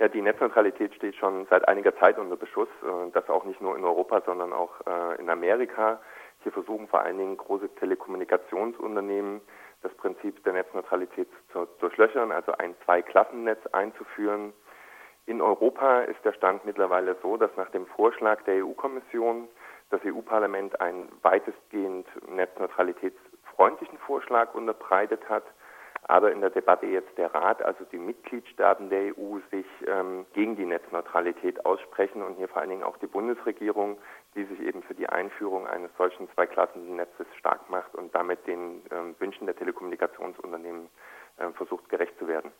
Ja, die Netzneutralität steht schon seit einiger Zeit unter Beschuss. Äh, das auch nicht nur in Europa, sondern auch äh, in Amerika. Hier versuchen vor allen Dingen große Telekommunikationsunternehmen das Prinzip der Netzneutralität zu durchlöchern, also ein Zweiklassennetz einzuführen. In Europa ist der Stand mittlerweile so, dass nach dem Vorschlag der EU-Kommission das EU-Parlament einen weitestgehend netzneutralitätsfreundlichen Vorschlag unterbreitet hat aber in der Debatte jetzt der Rat, also die Mitgliedstaaten der EU, sich ähm, gegen die Netzneutralität aussprechen und hier vor allen Dingen auch die Bundesregierung, die sich eben für die Einführung eines solchen Zweiklassennetzes stark macht und damit den ähm, Wünschen der Telekommunikationsunternehmen äh, versucht gerecht zu werden.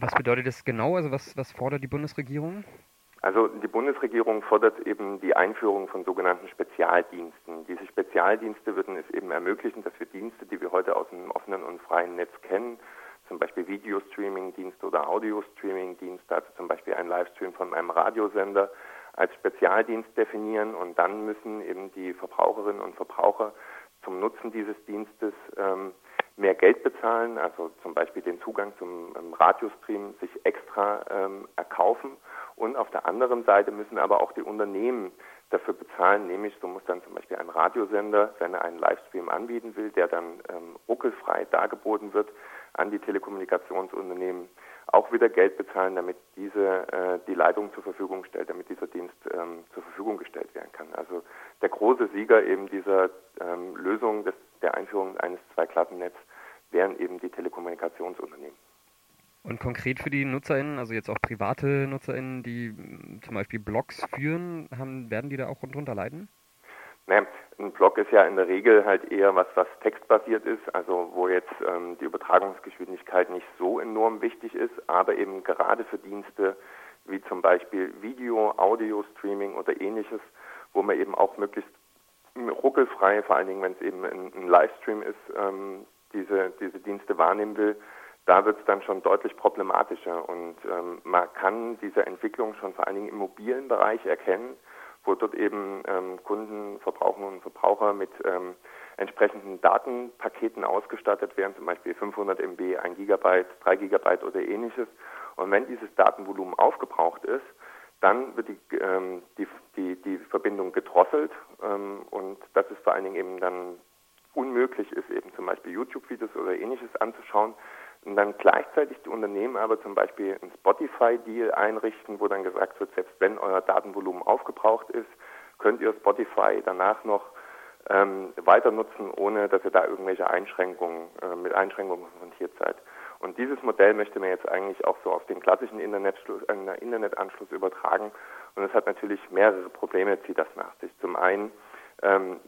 Was bedeutet das genau? Also was, was fordert die Bundesregierung? Also die Bundesregierung fordert eben die Einführung von sogenannten Spezialdiensten. Diese Spezialdienste würden es eben ermöglichen, dass wir Dienste, die wir heute aus dem offenen und freien Netz kennen, zum Beispiel Videostreaming-Dienste oder Audio-Streaming-Dienste, also zum Beispiel ein Livestream von einem Radiosender, als Spezialdienst definieren und dann müssen eben die Verbraucherinnen und Verbraucher zum Nutzen dieses Dienstes ähm, mehr Geld bezahlen, also zum Beispiel den Zugang zum ähm, Radiostream sich extra ähm, erkaufen und auf der anderen Seite müssen aber auch die Unternehmen dafür bezahlen, nämlich so muss dann zum Beispiel ein Radiosender, wenn er einen Livestream anbieten will, der dann ähm, ruckelfrei dargeboten wird, an die Telekommunikationsunternehmen auch wieder Geld bezahlen, damit diese äh, die Leitung zur Verfügung stellt, damit dieser Dienst ähm, zur Verfügung gestellt werden kann. Also der große Sieger eben dieser ähm, Lösung des, der Einführung Zweiklassennetzes wären eben die Telekommunikationsunternehmen. Und konkret für die NutzerInnen, also jetzt auch private NutzerInnen, die mm, zum Beispiel Blogs führen, haben, werden die da auch drunter leiden? Naja, ein Blog ist ja in der Regel halt eher was, was textbasiert ist, also wo jetzt ähm, die Übertragungsgeschwindigkeit nicht so enorm wichtig ist, aber eben gerade für Dienste wie zum Beispiel Video, Audio, Streaming oder ähnliches, wo man eben auch möglichst ruckelfrei, vor allen Dingen wenn es eben ein, ein Livestream ist, ähm, diese, diese Dienste wahrnehmen will, da wird es dann schon deutlich problematischer und ähm, man kann diese Entwicklung schon vor allen Dingen im mobilen Bereich erkennen, wo dort eben ähm, Kunden, Verbraucherinnen und Verbraucher mit ähm, entsprechenden Datenpaketen ausgestattet werden, zum Beispiel 500 MB, 1 Gigabyte, 3 Gigabyte oder ähnliches. Und wenn dieses Datenvolumen aufgebraucht ist, dann wird die, ähm, die, die, die Verbindung gedrosselt ähm, und das ist vor allen Dingen eben dann unmöglich ist, eben zum Beispiel YouTube-Videos oder ähnliches anzuschauen, und dann gleichzeitig die Unternehmen aber zum Beispiel einen Spotify-Deal einrichten, wo dann gesagt wird, selbst wenn euer Datenvolumen aufgebraucht ist, könnt ihr Spotify danach noch ähm, weiter nutzen, ohne dass ihr da irgendwelche Einschränkungen, äh, mit Einschränkungen konfrontiert seid. Und dieses Modell möchte man jetzt eigentlich auch so auf den klassischen äh, Internetanschluss übertragen. Und es hat natürlich mehrere Probleme, zieht das nach sich. Zum einen ähm,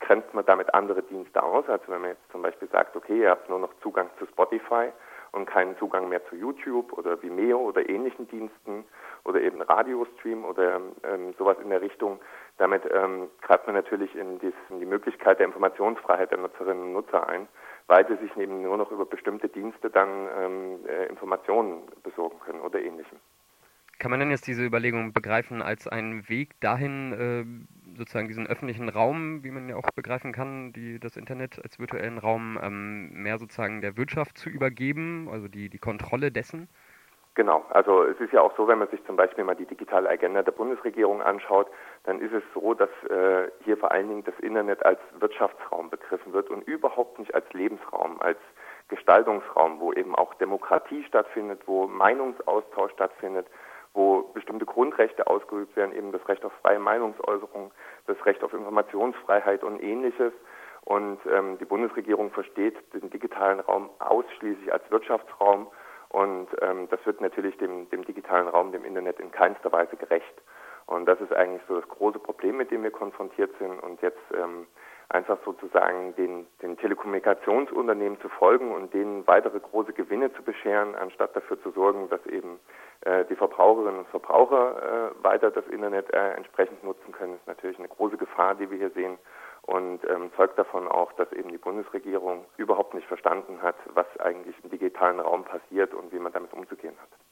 grenzt man damit andere Dienste aus. Also wenn man jetzt zum Beispiel sagt, okay, ihr habt nur noch Zugang zu Spotify und keinen Zugang mehr zu YouTube oder Vimeo oder ähnlichen Diensten oder eben Radiostream oder ähm, sowas in der Richtung, damit ähm, greift man natürlich in, dies, in, die Möglichkeit der Informationsfreiheit der Nutzerinnen und Nutzer ein, weil sie sich eben nur noch über bestimmte Dienste dann ähm, äh, Informationen besorgen können oder ähnlichem. Kann man denn jetzt diese Überlegung begreifen als einen Weg dahin, äh, sozusagen diesen öffentlichen Raum, wie man ja auch begreifen kann, die, das Internet als virtuellen Raum ähm, mehr sozusagen der Wirtschaft zu übergeben, also die, die Kontrolle dessen? Genau, also es ist ja auch so, wenn man sich zum Beispiel mal die digitale Agenda der Bundesregierung anschaut, dann ist es so, dass äh, hier vor allen Dingen das Internet als Wirtschaftsraum begriffen wird und überhaupt nicht als Lebensraum, als Gestaltungsraum, wo eben auch Demokratie stattfindet, wo Meinungsaustausch stattfindet, wo bestimmte Grundrechte ausgeübt werden, eben das Recht auf freie Meinungsäußerung, das Recht auf Informationsfreiheit und ähnliches. Und ähm, die Bundesregierung versteht den digitalen Raum ausschließlich als Wirtschaftsraum und ähm, das wird natürlich dem, dem digitalen Raum, dem Internet in keinster Weise gerecht. Und das ist eigentlich so das große Problem, mit dem wir konfrontiert sind. Und jetzt ähm, einfach sozusagen den, den Telekommunikationsunternehmen zu folgen und denen weitere große Gewinne zu bescheren, anstatt dafür zu sorgen, dass eben äh, die Verbraucherinnen und Verbraucher äh, weiter das Internet äh, entsprechend nutzen können, ist natürlich eine große Gefahr, die wir hier sehen und ähm, zeugt davon auch, dass eben die Bundesregierung überhaupt nicht verstanden hat, was eigentlich im digitalen Raum passiert und wie man damit umzugehen hat.